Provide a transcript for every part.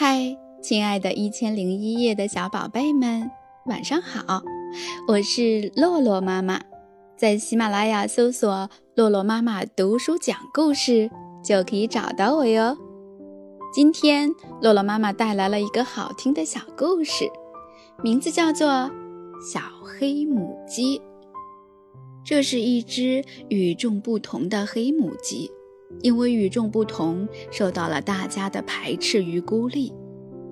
嗨，亲爱的一千零一夜的小宝贝们，晚上好！我是洛洛妈妈，在喜马拉雅搜索“洛洛妈妈读书讲故事”就可以找到我哟。今天，洛洛妈妈带来了一个好听的小故事，名字叫做《小黑母鸡》。这是一只与众不同的黑母鸡。因为与众不同，受到了大家的排斥与孤立。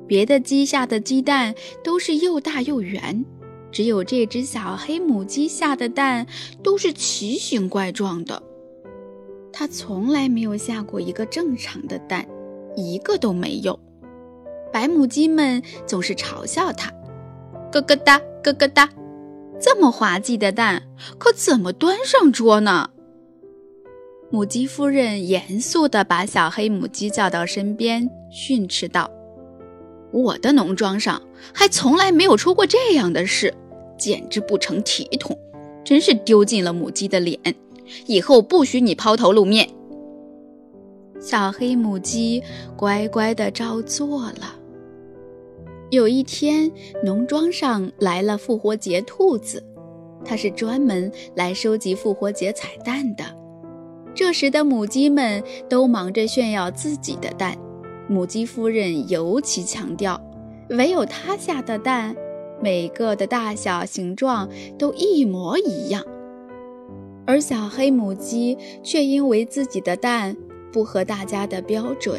别的鸡下的鸡蛋都是又大又圆，只有这只小黑母鸡下的蛋都是奇形怪状的。它从来没有下过一个正常的蛋，一个都没有。白母鸡们总是嘲笑它：“咯咯哒，咯咯哒，这么滑稽的蛋，可怎么端上桌呢？”母鸡夫人严肃地把小黑母鸡叫到身边，训斥道：“我的农庄上还从来没有出过这样的事，简直不成体统，真是丢尽了母鸡的脸。以后不许你抛头露面。”小黑母鸡乖乖地照做了。有一天，农庄上来了复活节兔子，它是专门来收集复活节彩蛋的。这时的母鸡们都忙着炫耀自己的蛋，母鸡夫人尤其强调，唯有她下的蛋，每个的大小、形状都一模一样。而小黑母鸡却因为自己的蛋不合大家的标准，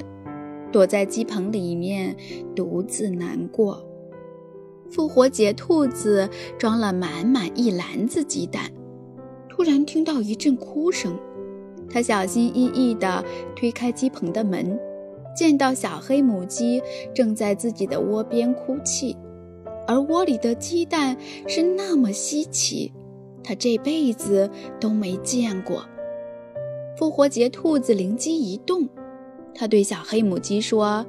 躲在鸡棚里面独自难过。复活节兔子装了满满一篮子鸡蛋，突然听到一阵哭声。他小心翼翼地推开鸡棚的门，见到小黑母鸡正在自己的窝边哭泣，而窝里的鸡蛋是那么稀奇，他这辈子都没见过。复活节兔子灵机一动，他对小黑母鸡说：“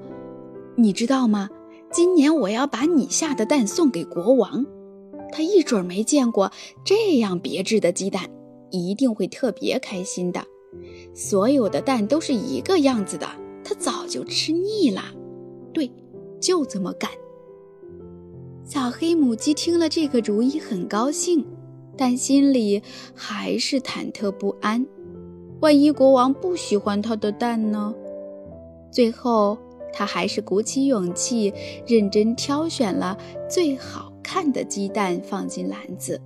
你知道吗？今年我要把你下的蛋送给国王，他一准没见过这样别致的鸡蛋，一定会特别开心的。”所有的蛋都是一个样子的，他早就吃腻了。对，就这么干。小黑母鸡听了这个主意，很高兴，但心里还是忐忑不安。万一国王不喜欢它的蛋呢？最后，它还是鼓起勇气，认真挑选了最好看的鸡蛋放进篮子。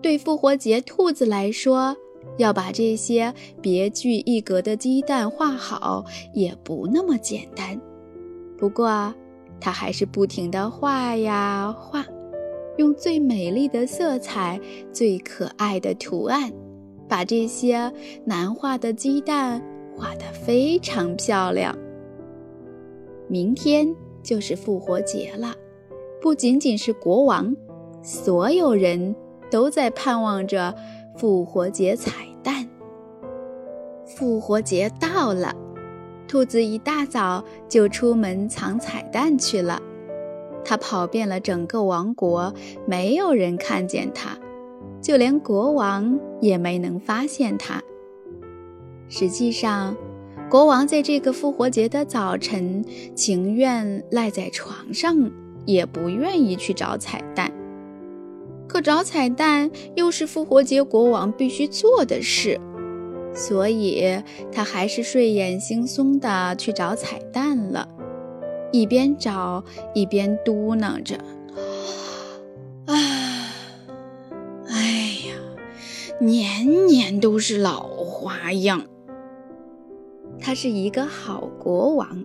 对复活节兔子来说，要把这些别具一格的鸡蛋画好，也不那么简单。不过，他还是不停地画呀画，用最美丽的色彩、最可爱的图案，把这些难画的鸡蛋画得非常漂亮。明天就是复活节了，不仅仅是国王，所有人都在盼望着。复活节彩蛋。复活节到了，兔子一大早就出门藏彩蛋去了。它跑遍了整个王国，没有人看见它，就连国王也没能发现它。实际上，国王在这个复活节的早晨，情愿赖在床上，也不愿意去找彩蛋。可找彩蛋又是复活节国王必须做的事，所以他还是睡眼惺忪地去找彩蛋了，一边找一边嘟囔着：“啊，哎呀，年年都是老花样。”他是一个好国王，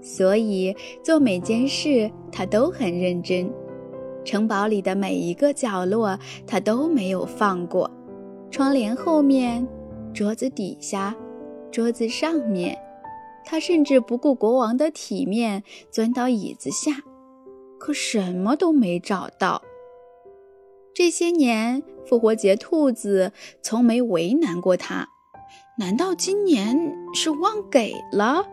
所以做每件事他都很认真。城堡里的每一个角落，他都没有放过。窗帘后面，桌子底下，桌子上面，他甚至不顾国王的体面，钻到椅子下，可什么都没找到。这些年，复活节兔子从没为难过他，难道今年是忘给了？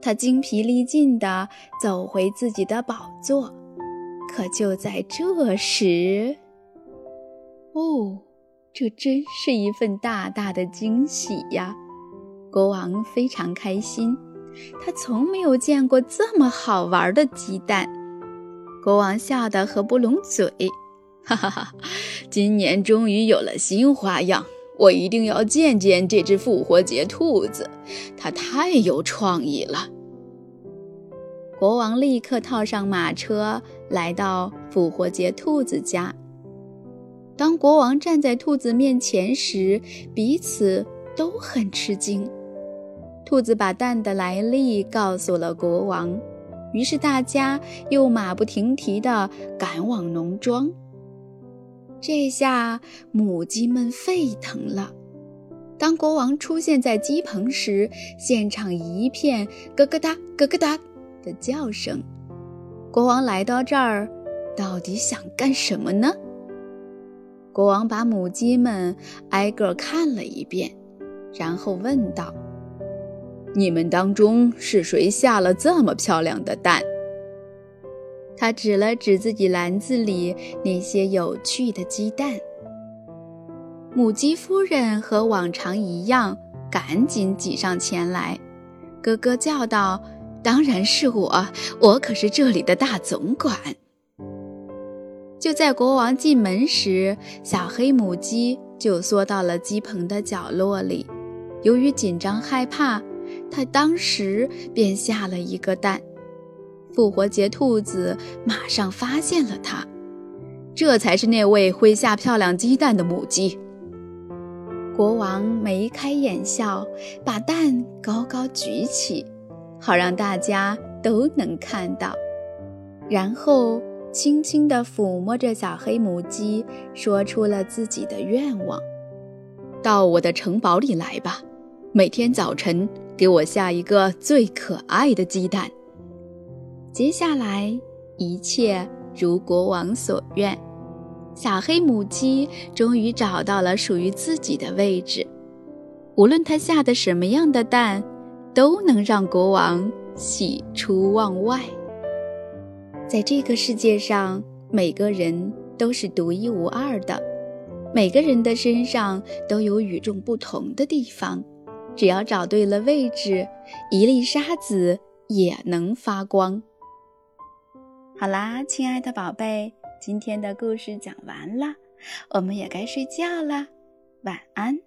他精疲力尽地走回自己的宝座。可就在这时，哦，这真是一份大大的惊喜呀！国王非常开心，他从没有见过这么好玩的鸡蛋。国王笑得合不拢嘴，哈哈哈！今年终于有了新花样，我一定要见见这只复活节兔子，它太有创意了。国王立刻套上马车，来到复活节兔子家。当国王站在兔子面前时，彼此都很吃惊。兔子把蛋的来历告诉了国王。于是大家又马不停蹄地赶往农庄。这下母鸡们沸腾了。当国王出现在鸡棚时，现场一片咯咯哒、咯咯哒的叫声。国王来到这儿，到底想干什么呢？国王把母鸡们挨个看了一遍，然后问道。你们当中是谁下了这么漂亮的蛋？他指了指自己篮子里那些有趣的鸡蛋。母鸡夫人和往常一样，赶紧挤上前来，咯咯叫道：“当然是我，我可是这里的大总管。”就在国王进门时，小黑母鸡就缩到了鸡棚的角落里，由于紧张害怕。他当时便下了一个蛋，复活节兔子马上发现了它，这才是那位会下漂亮鸡蛋的母鸡。国王眉开眼笑，把蛋高高举起，好让大家都能看到，然后轻轻地抚摸着小黑母鸡，说出了自己的愿望：“到我的城堡里来吧，每天早晨。”给我下一个最可爱的鸡蛋。接下来，一切如国王所愿，小黑母鸡终于找到了属于自己的位置。无论它下的什么样的蛋，都能让国王喜出望外。在这个世界上，每个人都是独一无二的，每个人的身上都有与众不同的地方。只要找对了位置，一粒沙子也能发光。好啦，亲爱的宝贝，今天的故事讲完了，我们也该睡觉了，晚安。